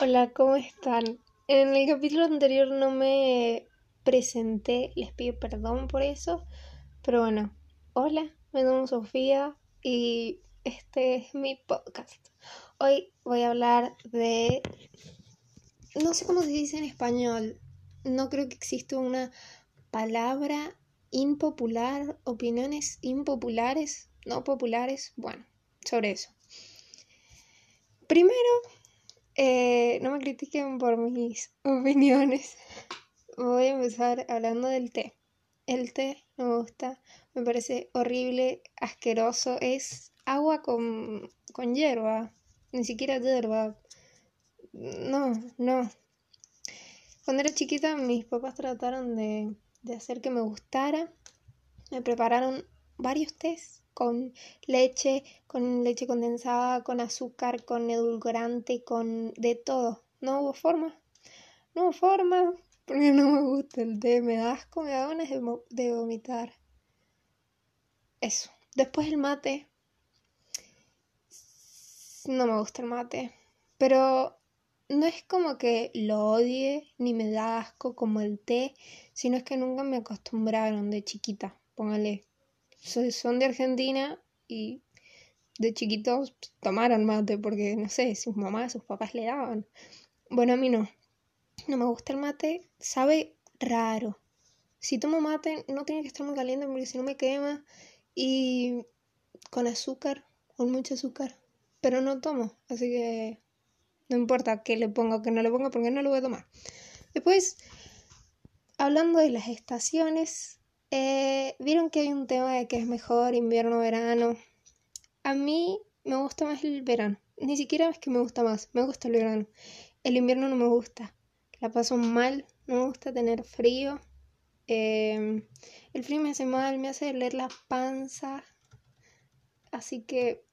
Hola, ¿cómo están? En el capítulo anterior no me presenté, les pido perdón por eso, pero bueno, hola, me llamo Sofía y este es mi podcast. Hoy voy a hablar de... No sé cómo se dice en español, no creo que exista una palabra impopular, opiniones impopulares, no populares, bueno, sobre eso. Primero, eh, no me critiquen por mis opiniones. Voy a empezar hablando del té. El té no me gusta, me parece horrible, asqueroso. Es agua con, con hierba, ni siquiera hierba. No, no. Cuando era chiquita mis papás trataron de, de hacer que me gustara. Me prepararon varios tés con leche, con leche condensada, con azúcar, con edulcorante, con de todo. No hubo forma. No hubo forma porque no me gusta el té, me da asco, me da ganas de, vomitar. Eso. Después el mate. No me gusta el mate. Pero no es como que lo odie ni me da asco como el té, sino es que nunca me acostumbraron de chiquita. Póngale son de Argentina y de chiquitos tomaron mate porque, no sé, sus mamás, sus papás le daban. Bueno, a mí no. No me gusta el mate, sabe raro. Si tomo mate, no tiene que estar muy caliente porque si no me quema. Y con azúcar, con mucho azúcar. Pero no tomo, así que no importa que le ponga o que no le ponga porque no lo voy a tomar. Después, hablando de las estaciones, eh, Vieron que hay un tema de que es mejor invierno verano. A mí me gusta más el verano. Ni siquiera es que me gusta más, me gusta el verano. El invierno no me gusta. La paso mal, no me gusta tener frío. Em, el frío me hace mal, me hace doler la panza. Así que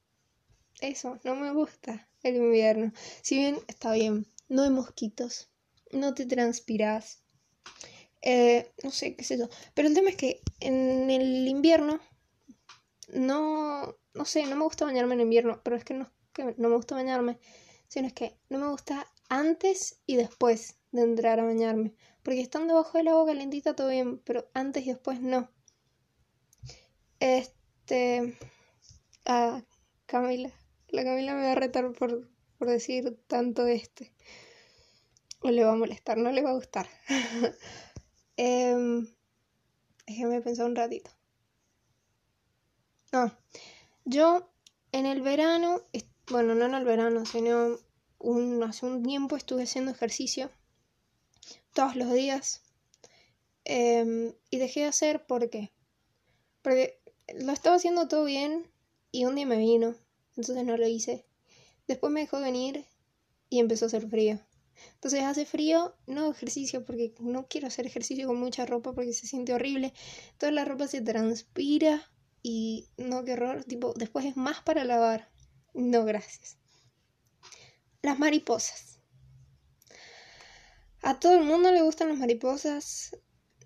eso, no me gusta el invierno. Si bien está bien, no hay mosquitos, no te transpiras. Eh, no sé qué es eso. Pero el tema es que en el invierno no, no sé, no me gusta bañarme en invierno, pero es que no, que no me gusta bañarme, sino es que no me gusta antes y después de entrar a bañarme. Porque estando debajo del agua calentita todo bien, pero antes y después no. Este. Ah, Camila. La Camila me va a retar por, por decir tanto este. O le va a molestar, no le va a gustar. Eh, pensar un ratito. Ah, yo en el verano, bueno, no en el verano, sino un, hace un tiempo estuve haciendo ejercicio todos los días em, y dejé de hacer porque lo estaba haciendo todo bien y un día me vino, entonces no lo hice. Después me dejó venir y empezó a hacer frío. Entonces hace frío, no ejercicio, porque no quiero hacer ejercicio con mucha ropa porque se siente horrible. Toda la ropa se transpira y no, qué horror. Tipo, después es más para lavar. No, gracias. Las mariposas. A todo el mundo le gustan las mariposas.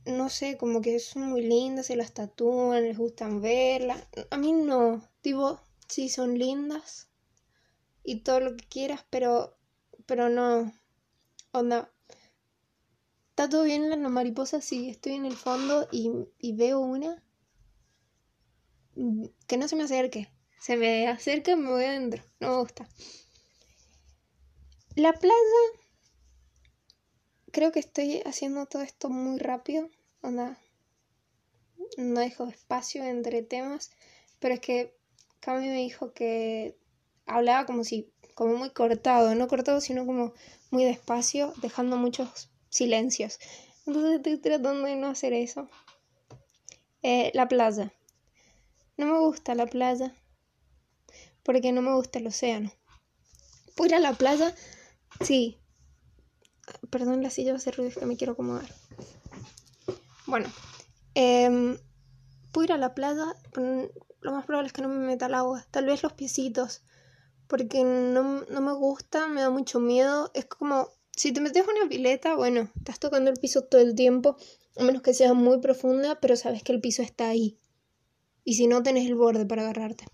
No sé, como que son muy lindas, se las tatúan, les gustan verlas. A mí no. Tipo, sí son lindas y todo lo que quieras, pero pero no Onda, ¿está todo bien en la mariposa si estoy en el fondo y, veo una? Mm, que no se me acerque. Se me acerca y me voy adentro. No me gusta. La playa. Creo que estoy haciendo todo esto muy rápido. Onda. No dejo espacio entre temas. Pero es que Cami me dijo que hablaba como si. Como muy cortado. No cortado, sino como muy despacio, dejando muchos silencios. Entonces estoy tratando de no hacer eso. Eh, la playa. No me gusta la playa porque no me gusta el océano. ¿Puedo ir a la playa? Sí. Perdón, la silla va a hacer ruido, es que me quiero acomodar. Bueno, eh, puedo ir a la playa, lo más probable es que no me meta al agua. Tal vez los piecitos porque no, no me gusta, me da mucho miedo. Es como, si te metes una pileta, bueno, estás tocando el piso todo el tiempo, a menos que sea muy profunda, pero sabes que el piso está ahí. Y si no, tenés el borde para agarrarte.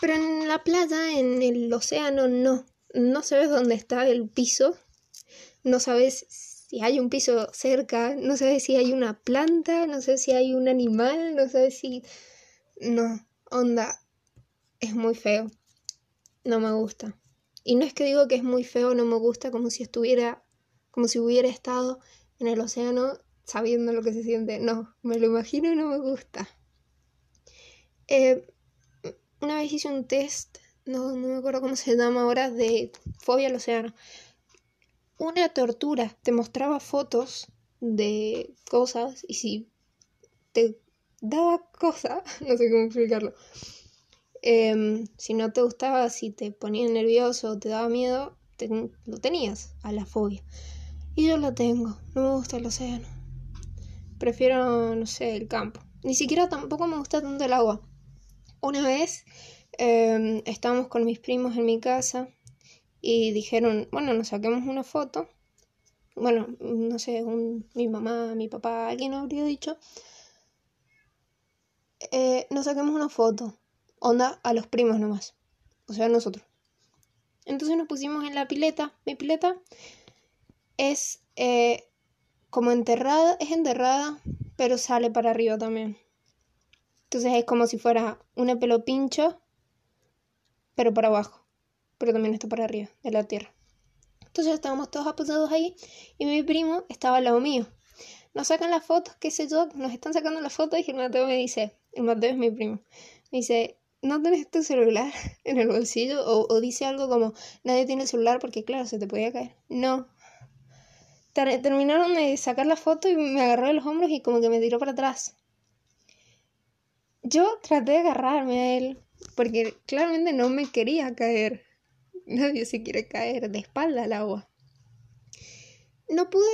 Pero en la playa, en el océano, no. no sabes dónde está el piso, no sabes si hay un piso cerca, no sabes si hay una planta, no sé si hay un animal, no sabes si... No, onda, es muy feo. No me gusta. Y no es que digo que es muy feo, no me gusta, como si estuviera, como si hubiera estado en el océano sabiendo lo que se siente. No, me lo imagino y no me gusta. Eh, una vez hice un test, no, no me acuerdo cómo se llama ahora, de fobia al océano. Una tortura. Te mostraba fotos de cosas y si te daba cosa, no sé cómo explicarlo. Em, si no te gustaba, si te ponía nervioso, te daba miedo, lo tenías a la fobia. Y yo lo tengo, no me gusta el océano. Prefiero, no sé, el campo. Ni siquiera tampoco me gusta tanto el agua. Una vez eh, estábamos con mis primos en mi casa y dijeron, bueno, nos saquemos una foto. Bueno, no sé, mi mamá, mi papá, alguien habría dicho. Eh, nos saquemos una foto. Onda a los primos nomás. O sea, nosotros. Entonces nos pusimos en la pileta. Mi pileta es eh, como enterrada, es enterrada, pero sale para arriba también. Entonces es como si fuera una pelo pincho, pero para abajo. Pero también está para arriba, de la tierra. Entonces estábamos todos aposados ahí y mi primo estaba al lado mío. Nos sacan las fotos, qué sé yo, nos están sacando las fotos y el Mateo me dice, el Mateo es mi primo, me dice, ¿no tenés tu celular en el bolsillo? O, o dice algo como, nadie tiene el celular porque claro, se te podía caer. No. Terminaron de sacar la foto y me agarró de los hombros y como que me tiró para atrás. Yo traté de agarrarme a él, porque claramente no me quería caer. Nadie se quiere caer de espalda al agua. No pude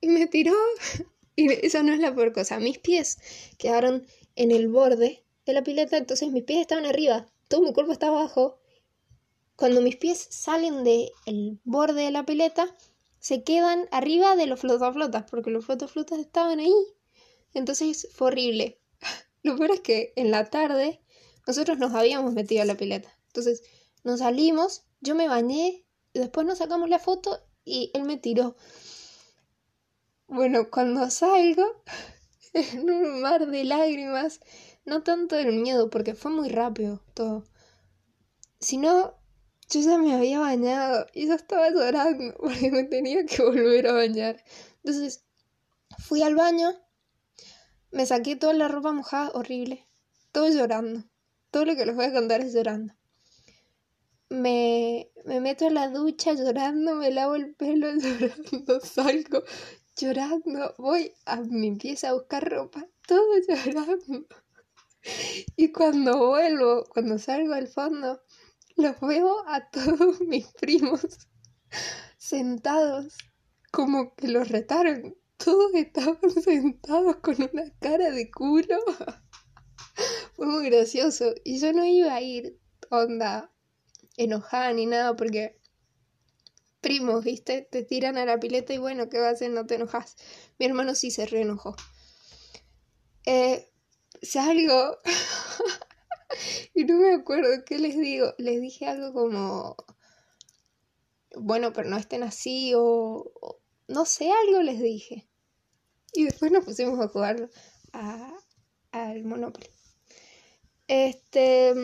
y me tiró. Y eso no es la peor cosa. Mis pies quedaron en el borde de la pileta, entonces mis pies estaban arriba, todo mi cuerpo estaba abajo. Cuando mis pies salen del borde de la pileta, se quedan arriba de los flotaflotas, porque los flotaflotas estaban ahí. Entonces fue horrible. Lo peor es que en la tarde nosotros nos habíamos metido a la pileta. Entonces nos salimos, yo me bañé, después nos sacamos la foto y él me tiró. Bueno, cuando salgo, en un mar de lágrimas, no tanto del miedo, porque fue muy rápido todo, sino yo ya me había bañado y yo estaba llorando porque me tenía que volver a bañar. Entonces fui al baño me saqué toda la ropa mojada, horrible. Todo llorando. Todo lo que les voy a contar es llorando. Me, me meto en la ducha llorando, me lavo el pelo llorando, salgo llorando, voy a mi pieza a buscar ropa, todo llorando. Y cuando vuelvo, cuando salgo al fondo, los veo a todos mis primos sentados, como que los retaron todos estaban sentados con una cara de culo. Fue muy gracioso. Y yo no iba a ir, onda, enojada ni nada, porque primos, ¿viste? Te tiran a la pileta y bueno, ¿qué vas a hacer? No te enojas. Mi hermano sí se reenojó. Eh, salgo y no me acuerdo qué les digo. Les dije algo como, bueno, pero no estén así o no sé, algo les dije. Y después nos pusimos a jugar al Monopoly. Este.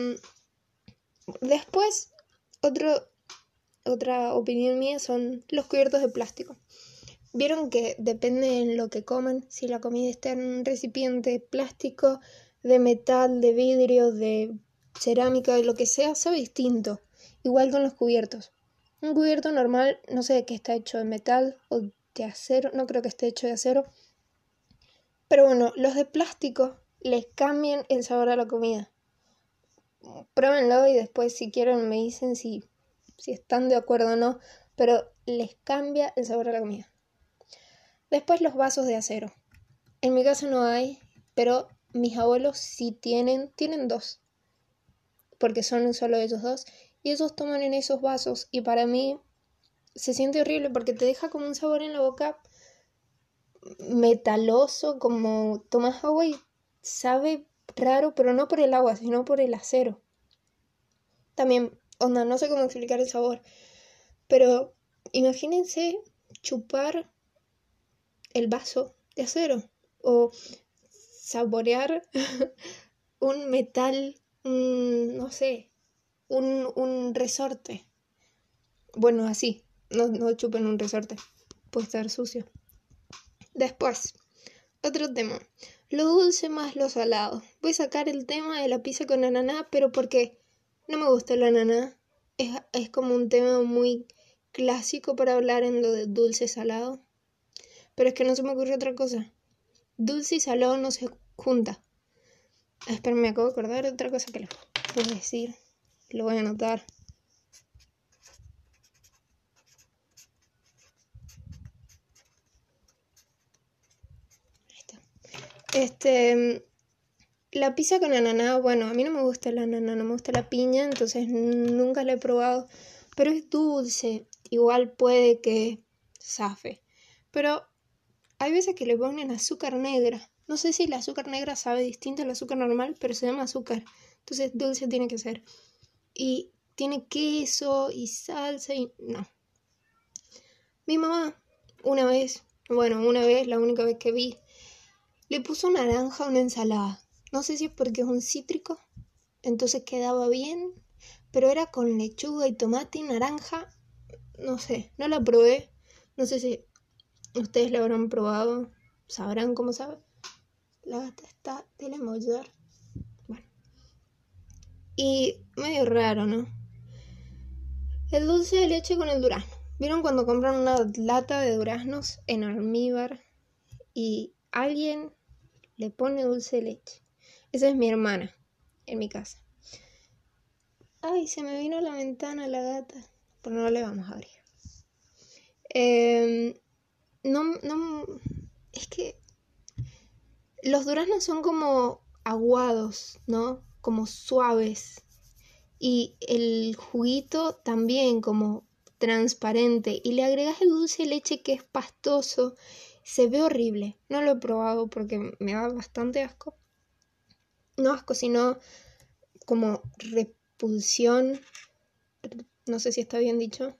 Después, otro, otra opinión mía son los cubiertos de plástico. Vieron que depende de lo que coman, si la comida está en un recipiente plástico, de metal, de vidrio, de cerámica, de lo que sea, sabe distinto. Igual con los cubiertos. Un cubierto normal, no sé de qué está hecho de metal o de acero, no creo que esté hecho de acero. Pero bueno, los de plástico les cambian el sabor a la comida. Pruébenlo y después si quieren me dicen si, si están de acuerdo o no, pero les cambia el sabor a la comida. Después los vasos de acero. En mi casa no hay, pero mis abuelos sí tienen, tienen dos, porque son solo ellos dos y ellos toman en esos vasos y para mí se siente horrible porque te deja como un sabor en la boca metaloso, como tomas agua y sabe raro, pero no por el agua, sino por el acero. También, onda, no sé cómo explicar el sabor, Pero imagínense chupar el vaso de acero o saborear un metal, no sé, un, un, resorte. Bueno, así, no, no chupen un resorte, puede estar sucio. Después, otro tema, lo dulce más lo salado. Voy a sacar el tema de la pizza con ananá, pero porque no me gusta el ananá. Es, es como un tema muy clásico para hablar en lo de dulce salado. Pero es que no se me ocurre otra cosa. Dulce y salado no se junta. Espera, me acabo de acordar de otra cosa que les voy a decir. Lo voy a anotar. Este. La pizza con ananá, bueno, a mí no me gusta el ananá, no me gusta la piña, entonces nunca la he probado. Pero es dulce. Igual puede que zafe. Pero hay veces que le ponen azúcar negra. No sé si el azúcar negra sabe distinto al azúcar normal, pero se llama azúcar. Entonces dulce tiene que ser. Y tiene queso y salsa y no. Mi mamá, una vez, bueno, una vez, la única vez que vi, le puso naranja a una ensalada. No sé si es porque es un cítrico, entonces quedaba bien, pero era con lechuga y tomate y naranja. No sé, no la probé. No sé si Ustedes la habrán probado, sabrán cómo sabe. La gata está de la. Bueno. Y medio raro, ¿no? El dulce de leche con el durazno. ¿Vieron cuando compran una lata de duraznos en almíbar y alguien le pone dulce de leche? Esa es mi hermana en mi casa. Ay, se me vino a la ventana la gata, pero no le vamos a abrir. Eh, no, no, es que los duraznos son como aguados, ¿no? Como suaves. Y el juguito también como transparente. Y le agregas el dulce leche que es pastoso. Se ve horrible. No lo he probado porque me da bastante asco. No asco, sino como repulsión. No sé si está bien dicho.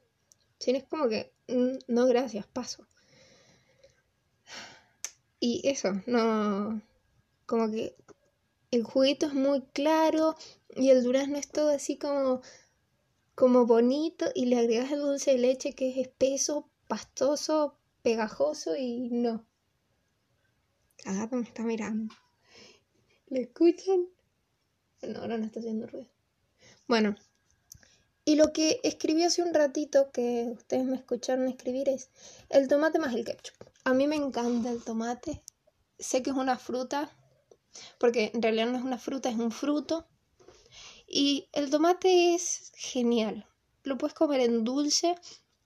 Sí, es como que, mm, no, gracias, paso. Y eso, no. Como que el juguito es muy claro y el durazno es todo así como, como bonito y le agregas el dulce de leche que es espeso, pastoso, pegajoso y no. La me está mirando. ¿Le escuchan? No, ahora no está haciendo ruido. Bueno, y lo que escribí hace un ratito que ustedes me escucharon escribir es el tomate más el ketchup. A mí me encanta el tomate. Sé que es una fruta, porque en realidad no es una fruta, es un fruto. Y el tomate es genial. Lo puedes comer en dulce,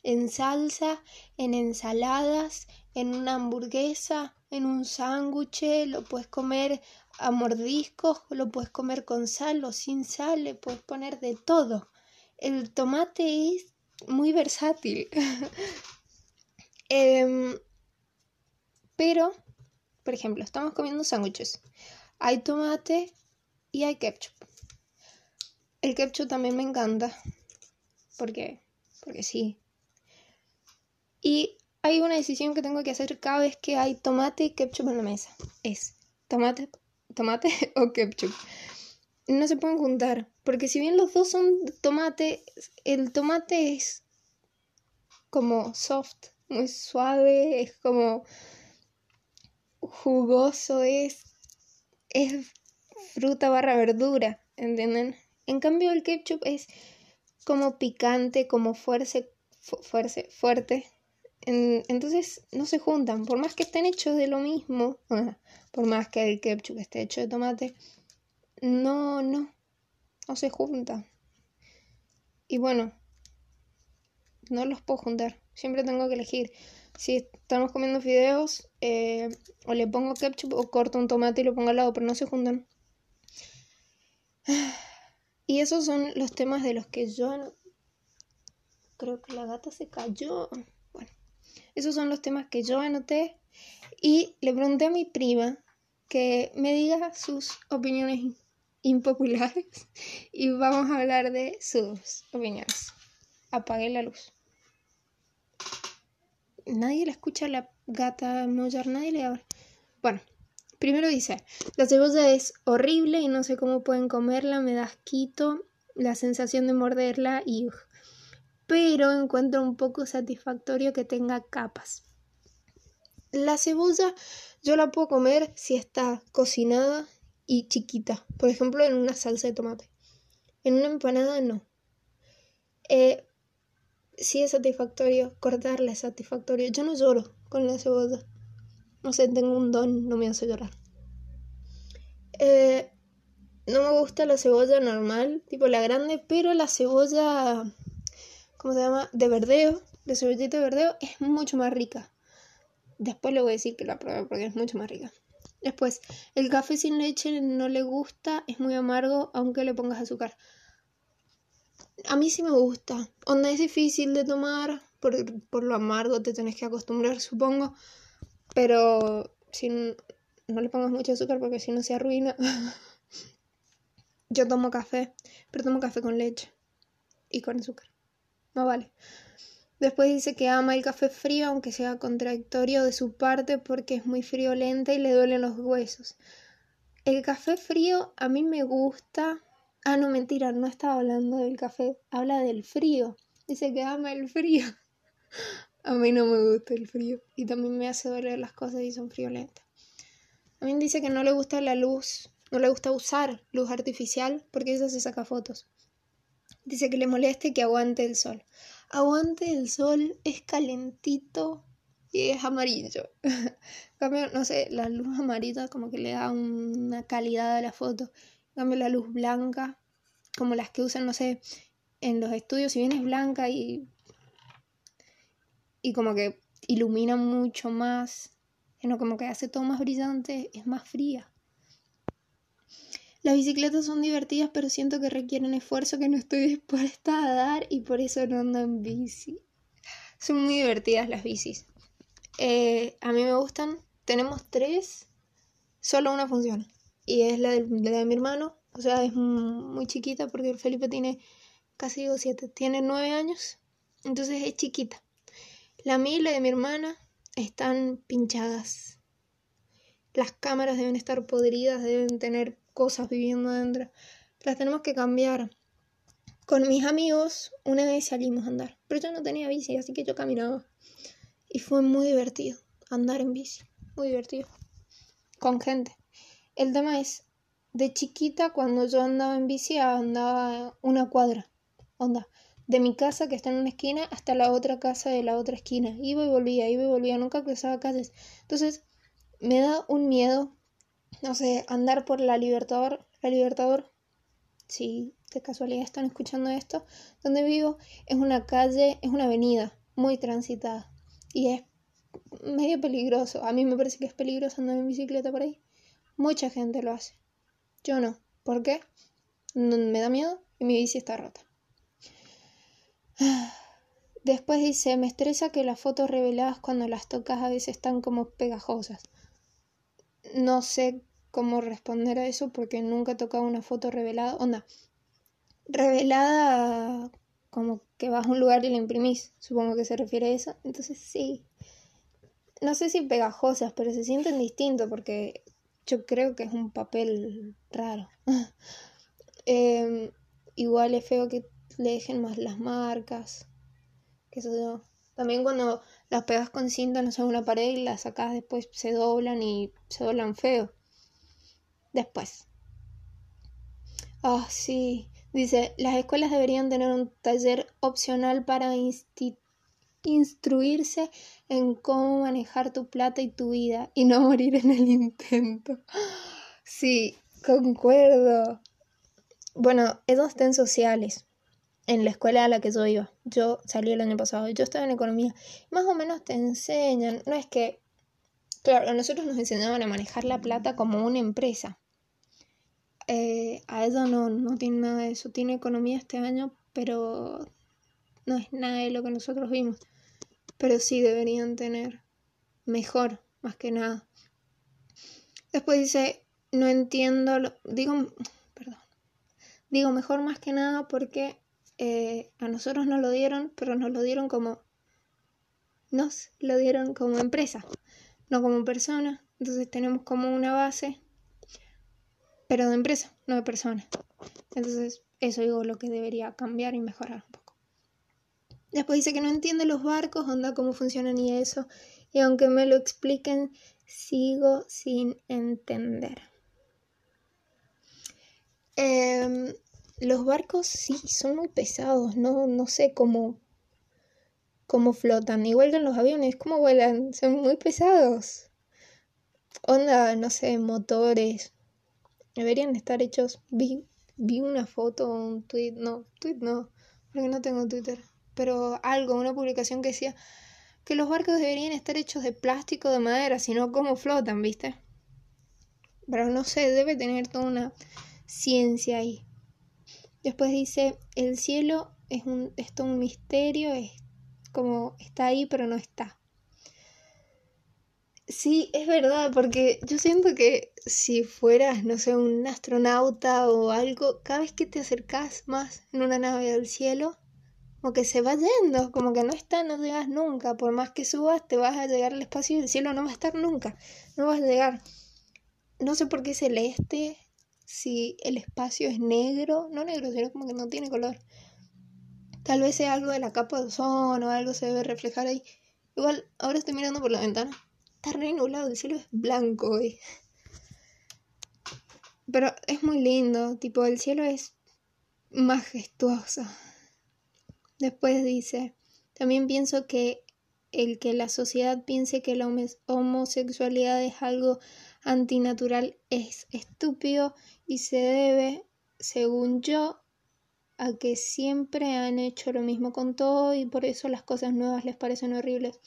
en salsa, en ensaladas, en una hamburguesa, en un sándwich, lo puedes comer a mordiscos, lo puedes comer con sal o sin sal, le puedes poner de todo. El tomate es muy versátil. eh, pero, por ejemplo, estamos comiendo sándwiches. Hay tomate y hay ketchup. El ketchup también me encanta. Porque, porque sí. Y hay una decisión que tengo que hacer cada vez que hay tomate y ketchup en la mesa. Es tomate, tomate o ketchup. No se pueden juntar. Porque si bien los dos son tomate, el tomate es como soft, muy suave, es como jugoso es, es fruta barra verdura, ¿entienden? En cambio el ketchup es como picante, como fuerte, fuerte, fuerte. entonces no se juntan, por más que estén hechos de lo mismo, por más que el ketchup esté hecho de tomate, no, no, no se juntan. Y bueno, no los puedo juntar, siempre tengo que elegir si estamos comiendo fideos, eh, o le pongo ketchup o corto un tomate y lo pongo al lado, pero no se juntan. Y esos son los temas de los que yo creo que la gata se cayó. Bueno, esos son los temas que yo anoté y le pregunté a mi prima que me diga sus opiniones impopulares y vamos a hablar de sus opiniones. Apagué la luz. Nadie le escucha la gata maullar, nadie le habla. Bueno, primero dice, la cebolla es horrible y no sé cómo pueden comerla, me da asquito la sensación de morderla y... Pero encuentro un poco satisfactorio que tenga capas. La cebolla yo la puedo comer si está cocinada y chiquita, por ejemplo en una salsa de tomate. En una empanada no. Eh, sí es satisfactorio, cortarla es satisfactorio. Yo no lloro con la cebolla. No sé, tengo un don, no me hace llorar. Eh, no me gusta la cebolla normal, tipo la grande, pero la cebolla, ¿cómo se llama? De verdeo, de cebollita de verdeo, es mucho más rica. Después le voy a decir que la pruebe porque es mucho más rica. Después, el café sin leche no le gusta, es muy amargo, aunque le pongas azúcar. A mí sí me gusta. Onda es difícil de tomar, por, por lo amargo te tenés que acostumbrar, supongo. Pero si no, no le pongas mucho azúcar porque si no se arruina. Yo tomo café, pero tomo café con leche y con azúcar. No vale. Después dice que ama el café frío, aunque sea contradictorio de su parte porque es muy friolenta y le duelen los huesos. El café frío a mí me gusta. Ah, no, mentira, no estaba hablando del café, habla del frío. Dice que ama el frío. a mí no me gusta el frío y también me hace doler las cosas y son friolentas. También dice que no le gusta la luz, no le gusta usar luz artificial porque ella se saca fotos. Dice que le moleste que aguante el sol aguante el sol, es calentito y es amarillo. cambio, no sé, la luz amarilla como que le da una calidad a la foto. Cambio, la luz blanca, como las que usan, no sé, en los estudios, si bien es blanca y, y como que ilumina mucho más, sino como que hace todo más brillante, es más fría. Las bicicletas son divertidas, pero siento que requieren esfuerzo que no estoy dispuesta a dar y por eso no ando en bici. Son muy divertidas las bicis. Eh, a mí me gustan. Tenemos tres, solo una funciona. Y es la de, la de mi hermano. O sea, es muy chiquita porque el Felipe tiene casi digo siete. Tiene nueve años. Entonces es chiquita. La mía y la de mi hermana están pinchadas. Las cámaras deben estar podridas, deben tener cosas viviendo adentro. Las tenemos que cambiar. Con mis amigos una vez salimos a andar, pero yo no tenía bici, así que yo caminaba. Y fue muy divertido andar en bici, muy divertido. Con gente. El tema es, de chiquita cuando yo andaba en bici andaba una cuadra. Onda, de mi casa que está en una esquina hasta la otra casa de la otra esquina. Iba y volvía, iba y volvía, nunca cruzaba calles. Entonces, me da un miedo no sé, andar por la Libertador, la Libertador, si de casualidad están escuchando esto, donde vivo es una calle, es una avenida muy transitada y es medio peligroso. A mí me parece que es peligroso andar en bicicleta por ahí. Mucha gente lo hace. Yo no. ¿Por qué? Me da miedo y mi bici está rota. Después dice, me estresa que las fotos reveladas cuando las tocas a veces están como pegajosas no sé cómo responder a eso porque nunca he tocado una foto revelada. Onda, revelada como que vas a un lugar y la imprimís. Supongo que se refiere a eso. Entonces sí. No sé si pegajosas, pero se sienten distintos porque yo creo que es un papel raro. Em, igual es feo que le dejen más las marcas. Que eso. También cuando las pegas con cinta, no una pared y las sacas después, se doblan y se doblan feo. Después. Ah, sí. Dice, las escuelas deberían tener un taller opcional para instruirse en cómo manejar tu plata y tu vida y no morir en el intento. Sí, concuerdo. Bueno, esos estén sociales en la escuela a la que yo iba. Yo salí el año pasado, yo estaba en economía. Más o menos te enseñan, no es que, claro, a nosotros nos enseñaban a manejar la plata como una empresa. Eh, a ella no, no tiene nada de eso, tiene economía este año, pero no es nada de lo que nosotros vimos. Pero sí deberían tener mejor, más que nada. Después dice, no entiendo, lo, digo, perdón, digo mejor más que nada porque eh, a nosotros nos lo dieron, pero nos lo dieron como nos lo dieron como empresa, no como persona. Entonces tenemos como una base, pero de empresa, no de persona. Entonces eso digo lo que debería cambiar y mejorar un poco. Después dice que no entiende los barcos, onda cómo funcionan y eso. Y aunque me lo expliquen, sigo sin entender. Em, los barcos sí son muy pesados, no, no sé cómo, cómo flotan. Igual que en los aviones, ¿cómo vuelan? Son muy pesados. Onda, no sé, motores. Deberían estar hechos. Vi, vi una foto, un tweet, no, tweet no, porque no tengo Twitter. Pero algo, una publicación que decía que los barcos deberían estar hechos de plástico, de madera, sino cómo flotan, ¿viste? Pero no sé, debe tener toda una ciencia ahí. Después dice, el cielo es, un, es todo un misterio, es como está ahí pero no está. Sí, es verdad, porque yo siento que si fueras, no sé, un astronauta o algo, cada vez que te acercas más en una nave del cielo, como que se va yendo, como que no está, no llegas nunca, por más que subas, te vas a llegar al espacio y el cielo no va a estar nunca, no vas a llegar. No sé por qué celeste, si el espacio es negro, no negro, sino como que no tiene color. Tal vez sea algo de la capa de ozono o algo se debe reflejar ahí. Igual, ahora estoy mirando por la ventana. Está re el cielo es blanco hoy. Pero es muy lindo, tipo, el cielo es majestuoso. Después dice, también pienso que el que la sociedad piense que la homosexualidad es algo antinatural es estúpido y se debe, según yo, a que siempre han hecho lo mismo con todo y por eso las cosas nuevas les parecen horribles.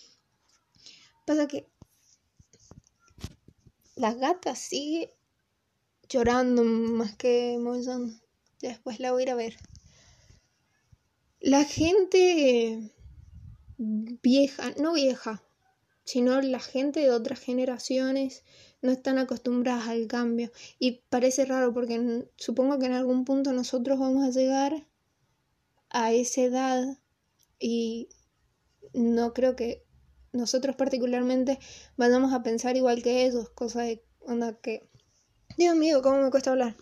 Pasa que la gata sigue llorando más que mollando. Después la voy a ir a ver. La gente vieja, no vieja, sino la gente de otras generaciones no están acostumbradas al cambio. Y parece raro porque supongo que en algún punto nosotros vamos a llegar a esa edad y no creo que nosotros particularmente vayamos a pensar igual que ellos, cosa de onda que Dios mío, cómo me cuesta hablar.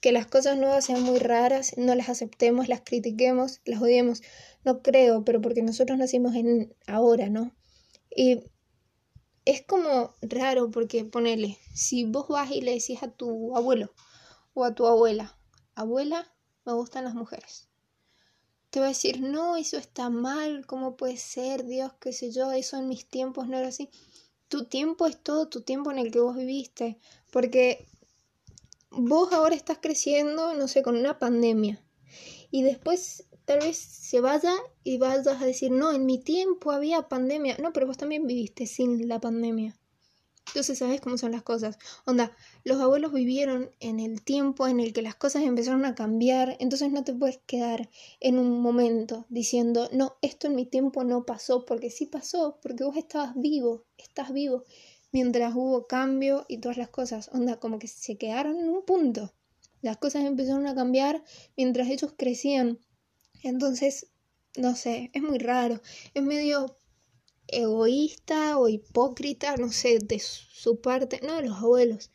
Que las cosas nuevas sean muy raras, no las aceptemos, las critiquemos, las odiemos. No creo, pero porque nosotros nacimos en ahora, ¿no? Y es como raro porque ponele, si vos vas y le decís a tu abuelo o a tu abuela, abuela, me gustan las mujeres. Te va a decir, no, eso está mal, ¿cómo puede ser? Dios, qué sé yo, eso en mis tiempos no era así. Tu tiempo es todo tu tiempo en el que vos viviste, porque vos ahora estás creciendo, no sé, con una pandemia. Y después tal vez se vaya y vayas a decir, no, en mi tiempo había pandemia. No, pero vos también viviste sin la pandemia. Entonces sabes cómo son las cosas. Onda, los abuelos vivieron en el tiempo en el que las cosas empezaron a cambiar, entonces no te puedes quedar en un momento diciendo, no, esto en mi tiempo no pasó, porque sí pasó, porque vos estabas vivo, estás vivo, mientras hubo cambio y todas las cosas. Onda, como que se quedaron en un punto. Las cosas empezaron a cambiar mientras ellos crecían. Entonces, no sé, es muy raro, es medio egoísta o hipócrita, no sé, de su parte, no de los abuelos,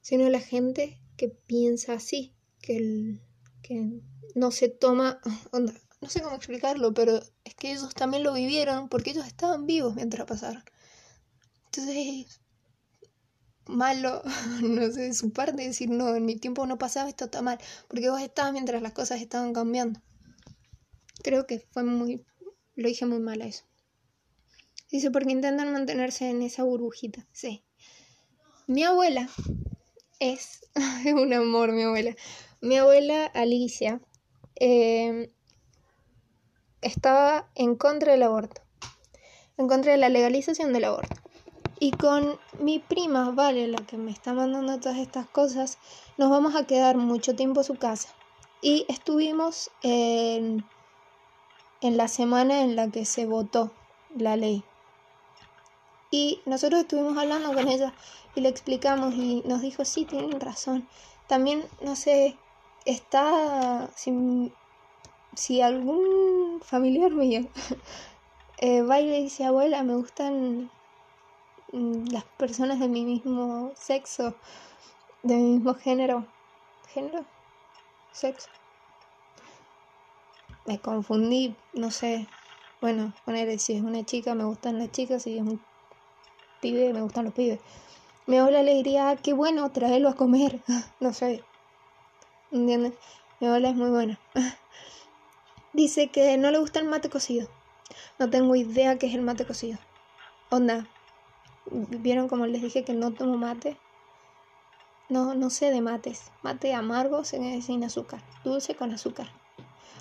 sino de la gente que piensa así, que, que no se toma, onda, no sé cómo explicarlo, pero es que ellos también lo vivieron porque ellos estaban vivos mientras pasaron. Entonces, malo, no sé, de su parte decir, no, en mi tiempo no pasaba, esto está mal, porque vos estabas mientras las cosas estaban cambiando. Creo que fue muy, lo dije muy mal a eso. Dice, porque intentan mantenerse en esa burbujita. Sí. Mi abuela es, es un amor, mi abuela. Mi abuela Alicia em, estaba en contra del aborto, en contra de la legalización del aborto. Y con mi prima, Vale, la que me está mandando todas estas cosas, nos vamos a quedar mucho tiempo a su casa. Y estuvimos en en la semana en la que se votó la ley. Y nosotros estuvimos hablando con ella y le explicamos y nos dijo, sí, tienen razón. También, no sé, está, si, si algún familiar mío Eh, baile dice, abuela, me gustan las personas de mi mismo sexo, de mi mismo género. ¿Género? Sexo. Me confundí, no sé. Bueno, poner si es una chica, me gustan las chicas, si es un pibe, me gustan los pibes. Me da la alegría, qué bueno, traerlo a comer. no sé. ¿Entiendes? Mi abuela es muy buena. Dice que no le gusta el mate cocido. No tengo idea qué es el mate cocido. Onda. ¿Vieron como les dije que no tomo mate? No, no sé de mates. Mate amargo sin azúcar. Dulce con azúcar.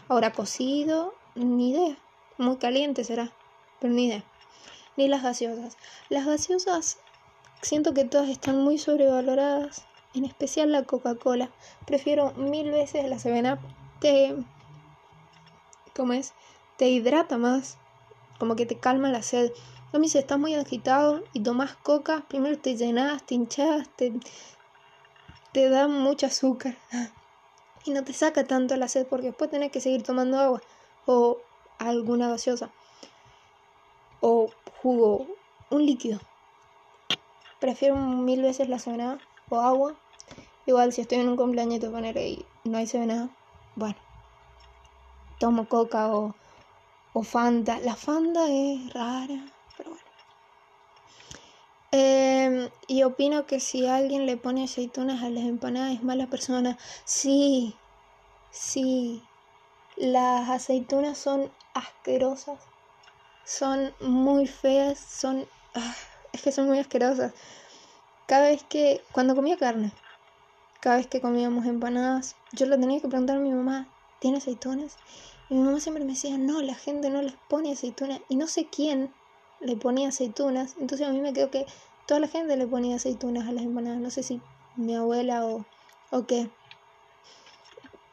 Ahora cocido, ni idea. Muy caliente será. Pero ni idea. Ni las gaseosas. Las gaseosas siento que todas están muy sobrevaloradas. En especial la Coca-Cola. Prefiero mil veces la 7 Te... ¿Cómo es? Te hidrata más como que te calma la sed. Si estás muy agitado y tomas coca, primero te llenas, te hinchas, te, te da mucho azúcar y no te saca tanto la sed porque después tenés que seguir tomando agua o alguna gaseosa o jugo, un líquido. Prefiero mil veces la cena o agua. Igual si estoy en un cumpleaños poner ahí no hay cena, bueno, tomo coca o o Fanta. La Fanta es rara, Em, y opino que si alguien le pone aceitunas a las empanadas es mala persona. Sí, sí. Las aceitunas son asquerosas. Son muy feas. Son... Ah, es que son muy asquerosas. Cada vez que... Cuando comía carne. Cada vez que comíamos empanadas. Yo le tenía que preguntar a mi mamá. ¿Tiene aceitunas? Y mi mamá siempre me decía, no, la gente no les pone aceitunas. Y no sé quién le ponía aceitunas. Entonces a mí me quedó que toda la gente le ponía aceitunas a las empanadas. No sé si mi abuela o, o qué.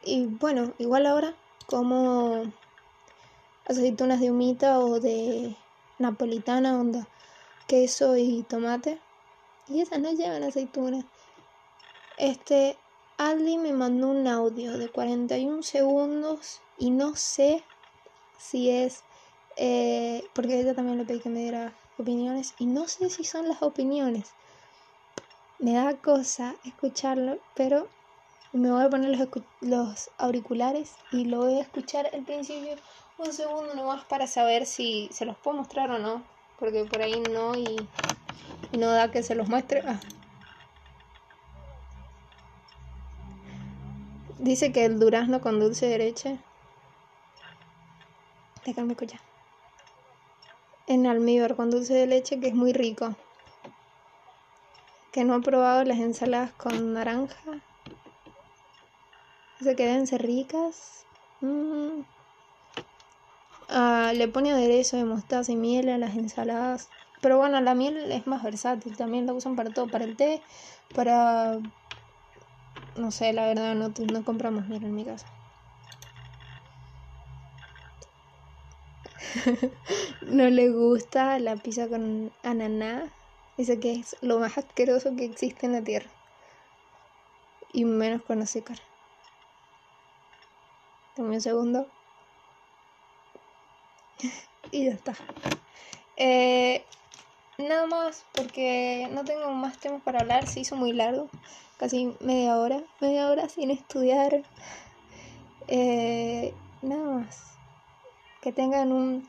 Y bueno, igual ahora como aceitunas de humita o de napolitana, onda, queso y tomate. Y esas no llevan aceitunas. Este, Aldi me mandó un audio de 41 segundos y no sé si es, eh, porque ella también le pedí que me diera opiniones, y no sé si son las opiniones. Me da cosa escucharlo, pero me voy a poner los, los auriculares y lo voy a escuchar al principio un segundo nomás para saber si se los puedo mostrar o no, porque por ahí no y, no da que se los muestre. Ah. Dice que el durazno con dulce derecha Déjame escuchar. En almíbar con dulce de leche, que es muy rico. Que no he probado las ensaladas con naranja. Se quedan ser ricas. Mm. Ah, le pone aderezo de mostaza y miel a las ensaladas. Pero bueno, la miel es más versátil. También la usan para todo. Para el té, para... No sé, la verdad, no, no compramos miel en mi casa. no le gusta la pizza con ananá. Dice que es lo más asqueroso que existe en la tierra. Y menos con azúcar. Dame un segundo. y ya está. Eh, nada más porque no tengo más temas para hablar. Se hizo muy largo. Casi media hora. Media hora sin estudiar. Eh, nada más que tengan un,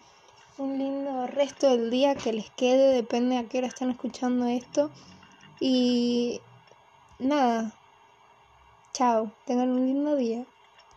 un lindo resto del día que les quede, depende a qué hora están escuchando esto. Y nada, chao, tengan un lindo día.